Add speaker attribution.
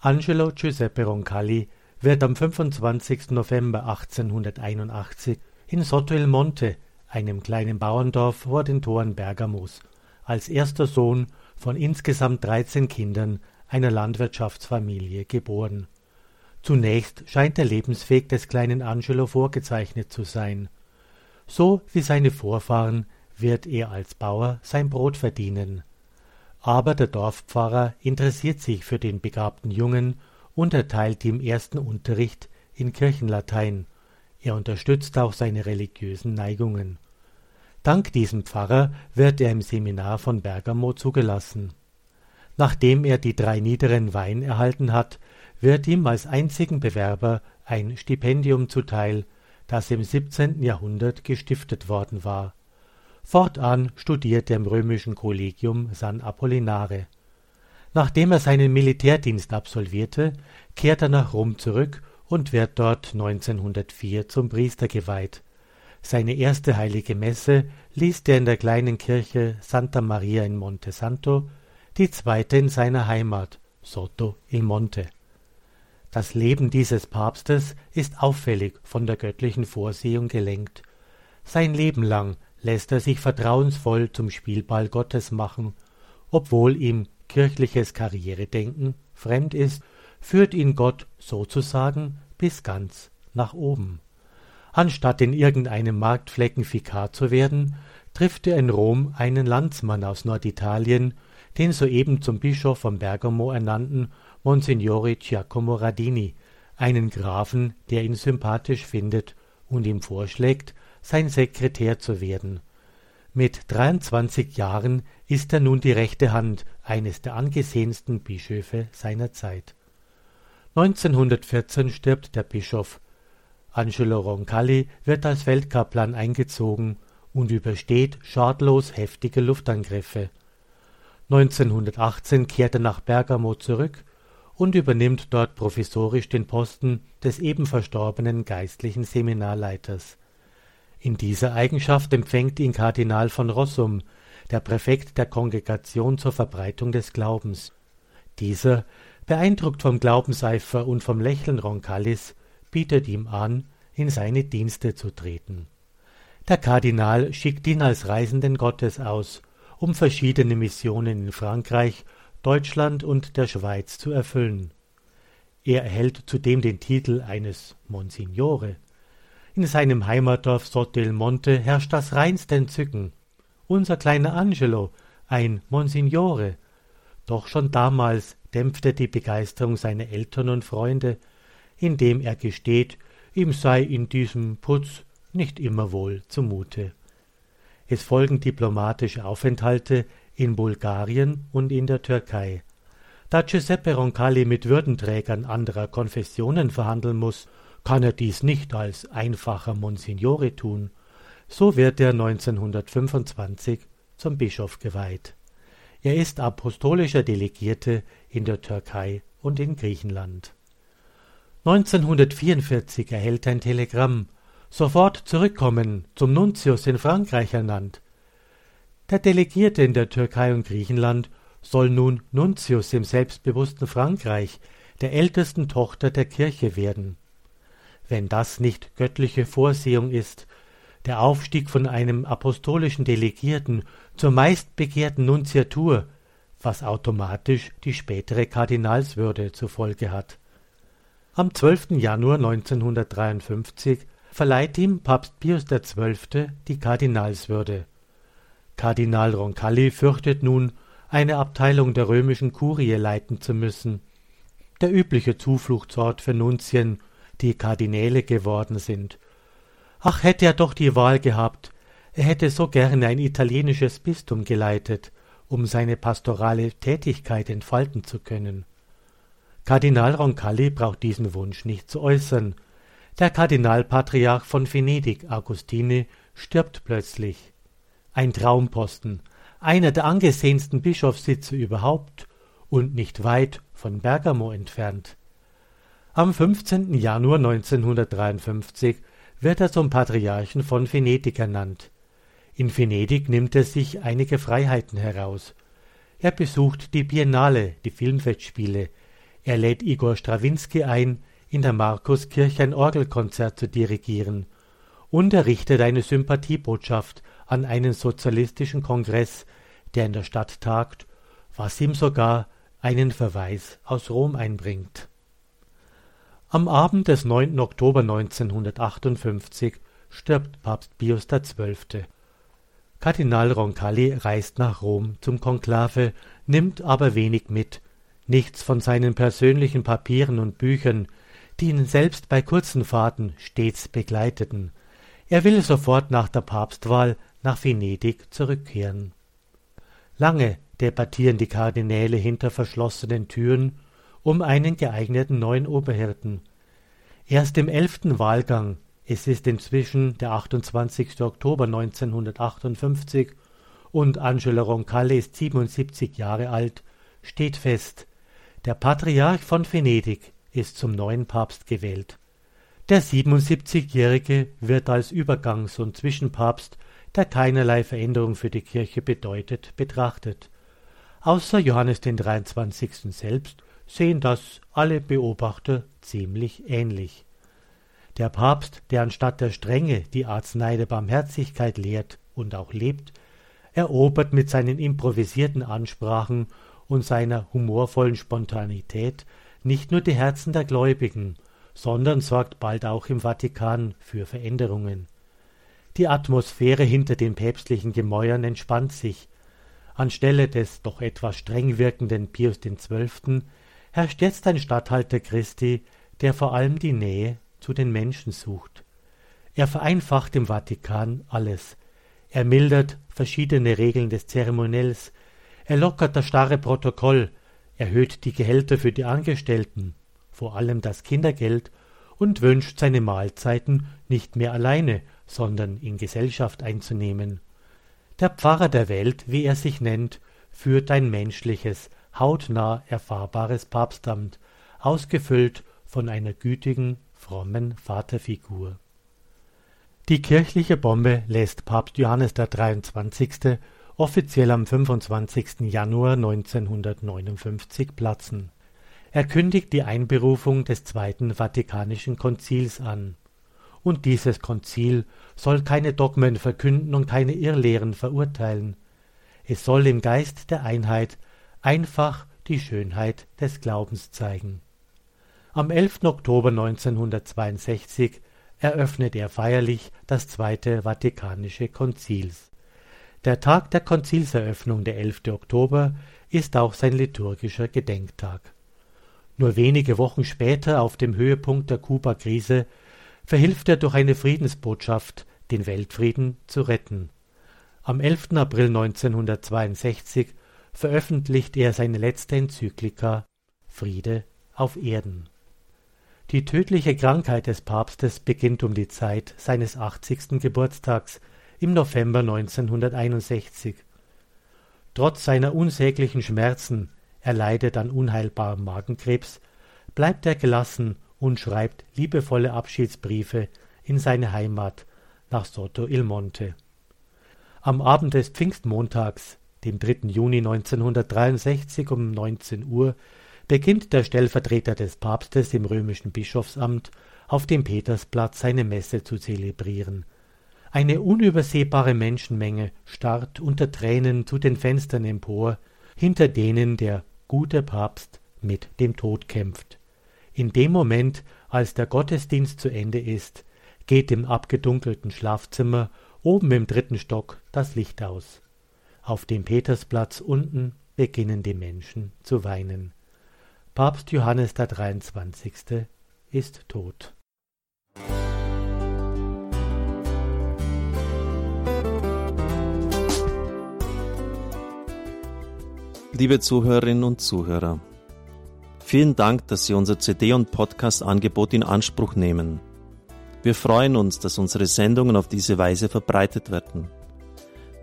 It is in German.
Speaker 1: Angelo Giuseppe Roncalli wird am 25. November 1881 in Sotto il Monte, einem kleinen Bauerndorf vor den Toren Bergamos, als erster Sohn von insgesamt 13 Kindern einer Landwirtschaftsfamilie geboren. Zunächst scheint der Lebensweg des kleinen Angelo vorgezeichnet zu sein. So wie seine Vorfahren wird er als Bauer sein Brot verdienen. Aber der Dorfpfarrer interessiert sich für den begabten Jungen und erteilt ihm ersten Unterricht in Kirchenlatein. Er unterstützt auch seine religiösen Neigungen. Dank diesem Pfarrer wird er im Seminar von Bergamo zugelassen. Nachdem er die drei niederen Weihen erhalten hat, wird ihm als einzigen Bewerber ein Stipendium zuteil, das im 17. Jahrhundert gestiftet worden war. Fortan studiert er im römischen Kollegium San Apollinare. Nachdem er seinen Militärdienst absolvierte, kehrt er nach Rom zurück und wird dort 1904 zum Priester geweiht. Seine erste heilige Messe liest er in der kleinen Kirche Santa Maria in Monte Santo, die zweite in seiner Heimat Sotto il Monte. Das Leben dieses Papstes ist auffällig von der göttlichen Vorsehung gelenkt. Sein Leben lang lässt er sich vertrauensvoll zum Spielball Gottes machen, obwohl ihm kirchliches Karrieredenken fremd ist, führt ihn Gott sozusagen bis ganz nach oben. Anstatt in irgendeinem Marktflecken Vikar zu werden, trifft er in Rom einen Landsmann aus Norditalien, den soeben zum Bischof von Bergamo ernannten Monsignore Giacomo Radini, einen Grafen, der ihn sympathisch findet und ihm vorschlägt, sein Sekretär zu werden. Mit 23 Jahren ist er nun die rechte Hand eines der angesehensten Bischöfe seiner Zeit. 1914 stirbt der Bischof. Angelo Roncalli wird als Feldkaplan eingezogen und übersteht schadlos heftige Luftangriffe. 1918 kehrt er nach Bergamo zurück und übernimmt dort provisorisch den Posten des eben verstorbenen geistlichen Seminarleiters. In dieser Eigenschaft empfängt ihn Kardinal von Rossum, der Präfekt der Kongregation zur Verbreitung des Glaubens. Dieser, beeindruckt vom Glaubenseifer und vom Lächeln Roncallis, bietet ihm an, in seine Dienste zu treten. Der Kardinal schickt ihn als Reisenden Gottes aus, um verschiedene Missionen in Frankreich, Deutschland und der Schweiz zu erfüllen. Er erhält zudem den Titel eines Monsignore. In seinem Heimatdorf Sottelmonte herrscht das reinste Entzücken. Unser kleiner Angelo, ein Monsignore. Doch schon damals dämpfte die Begeisterung seiner Eltern und Freunde, indem er gesteht, ihm sei in diesem Putz nicht immer wohl zumute. Es folgen diplomatische Aufenthalte in Bulgarien und in der Türkei. Da Giuseppe Roncalli mit Würdenträgern anderer Konfessionen verhandeln muss kann er dies nicht als einfacher Monsignore tun, so wird er 1925 zum Bischof geweiht. Er ist apostolischer Delegierte in der Türkei und in Griechenland. 1944 erhält er ein Telegramm, sofort zurückkommen, zum Nuntius in Frankreich ernannt. Der Delegierte in der Türkei und Griechenland soll nun Nuntius im selbstbewussten Frankreich, der ältesten Tochter der Kirche werden wenn das nicht göttliche Vorsehung ist, der Aufstieg von einem apostolischen Delegierten zur meistbegehrten Nunziatur, was automatisch die spätere Kardinalswürde zur Folge hat. Am 12. Januar 1953 verleiht ihm Papst Pius XII. die Kardinalswürde. Kardinal Roncalli fürchtet nun, eine Abteilung der römischen Kurie leiten zu müssen. Der übliche Zufluchtsort für Nunzien die Kardinäle geworden sind. Ach, hätte er doch die Wahl gehabt, er hätte so gerne ein italienisches Bistum geleitet, um seine pastorale Tätigkeit entfalten zu können. Kardinal Roncalli braucht diesen Wunsch nicht zu äußern. Der Kardinalpatriarch von Venedig, Augustine, stirbt plötzlich. Ein Traumposten, einer der angesehensten Bischofssitze überhaupt und nicht weit von Bergamo entfernt. Am 15. Januar 1953 wird er zum Patriarchen von Venedig ernannt. In Venedig nimmt er sich einige Freiheiten heraus. Er besucht die Biennale, die Filmfestspiele. Er lädt Igor Strawinski ein, in der Markuskirche ein Orgelkonzert zu dirigieren und er richtet eine Sympathiebotschaft an einen sozialistischen Kongress, der in der Stadt tagt, was ihm sogar einen Verweis aus Rom einbringt. Am Abend des 9. Oktober 1958 stirbt Papst Pius XII. Kardinal Roncalli reist nach Rom zum Konklave, nimmt aber wenig mit, nichts von seinen persönlichen Papieren und Büchern, die ihn selbst bei kurzen Fahrten stets begleiteten. Er will sofort nach der Papstwahl nach Venedig zurückkehren. Lange debattieren die Kardinäle hinter verschlossenen Türen um einen geeigneten neuen Oberhirten. Erst im elften Wahlgang, es ist inzwischen der 28. Oktober 1958 und Angelo Roncalli ist 77 Jahre alt, steht fest, der Patriarch von Venedig ist zum neuen Papst gewählt. Der 77-Jährige wird als Übergangs- und Zwischenpapst, der keinerlei Veränderung für die Kirche bedeutet, betrachtet. Außer Johannes den 23. selbst sehen das alle Beobachter ziemlich ähnlich. Der Papst, der anstatt der Strenge die Arznei der Barmherzigkeit lehrt und auch lebt, erobert mit seinen improvisierten Ansprachen und seiner humorvollen Spontanität nicht nur die Herzen der Gläubigen, sondern sorgt bald auch im Vatikan für Veränderungen. Die Atmosphäre hinter den päpstlichen Gemäuern entspannt sich. Anstelle des doch etwas streng wirkenden Pius XII. Herrscht jetzt ein Statthalter Christi, der vor allem die Nähe zu den Menschen sucht. Er vereinfacht im Vatikan alles. Er mildert verschiedene Regeln des Zeremoniells, er lockert das starre Protokoll, erhöht die Gehälter für die Angestellten, vor allem das Kindergeld, und wünscht seine Mahlzeiten nicht mehr alleine, sondern in Gesellschaft einzunehmen. Der Pfarrer der Welt, wie er sich nennt, führt ein menschliches, hautnah erfahrbares Papstamt, ausgefüllt von einer gütigen, frommen Vaterfigur. Die kirchliche Bombe lässt Papst Johannes der 23 offiziell am 25. Januar 1959 platzen. Er kündigt die Einberufung des Zweiten Vatikanischen Konzils an. Und dieses Konzil soll keine Dogmen verkünden und keine Irrlehren verurteilen. Es soll im Geist der Einheit einfach die Schönheit des Glaubens zeigen. Am 11. Oktober 1962 eröffnet er feierlich das Zweite Vatikanische Konzils. Der Tag der Konzilseröffnung, der 11. Oktober, ist auch sein liturgischer Gedenktag. Nur wenige Wochen später, auf dem Höhepunkt der Kuba-Krise, verhilft er durch eine Friedensbotschaft, den Weltfrieden zu retten. Am 11. April 1962 veröffentlicht er seine letzte Enzyklika Friede auf Erden. Die tödliche Krankheit des Papstes beginnt um die Zeit seines 80. Geburtstags im November 1961. Trotz seiner unsäglichen Schmerzen, er leidet an unheilbarem Magenkrebs, bleibt er gelassen und schreibt liebevolle Abschiedsbriefe in seine Heimat nach Soto il Monte. Am Abend des Pfingstmontags, dem 3. Juni 1963 um 19 Uhr, beginnt der Stellvertreter des Papstes im römischen Bischofsamt auf dem Petersplatz seine Messe zu zelebrieren – eine unübersehbare Menschenmenge starrt unter Tränen zu den Fenstern empor, hinter denen der gute Papst mit dem Tod kämpft. In dem Moment, als der Gottesdienst zu Ende ist, geht im abgedunkelten Schlafzimmer oben im dritten Stock das Licht aus. Auf dem Petersplatz unten beginnen die Menschen zu weinen. Papst Johannes der 23. ist tot.
Speaker 2: Liebe Zuhörerinnen und Zuhörer, vielen Dank, dass Sie unser CD- und Podcast-Angebot in Anspruch nehmen. Wir freuen uns, dass unsere Sendungen auf diese Weise verbreitet werden.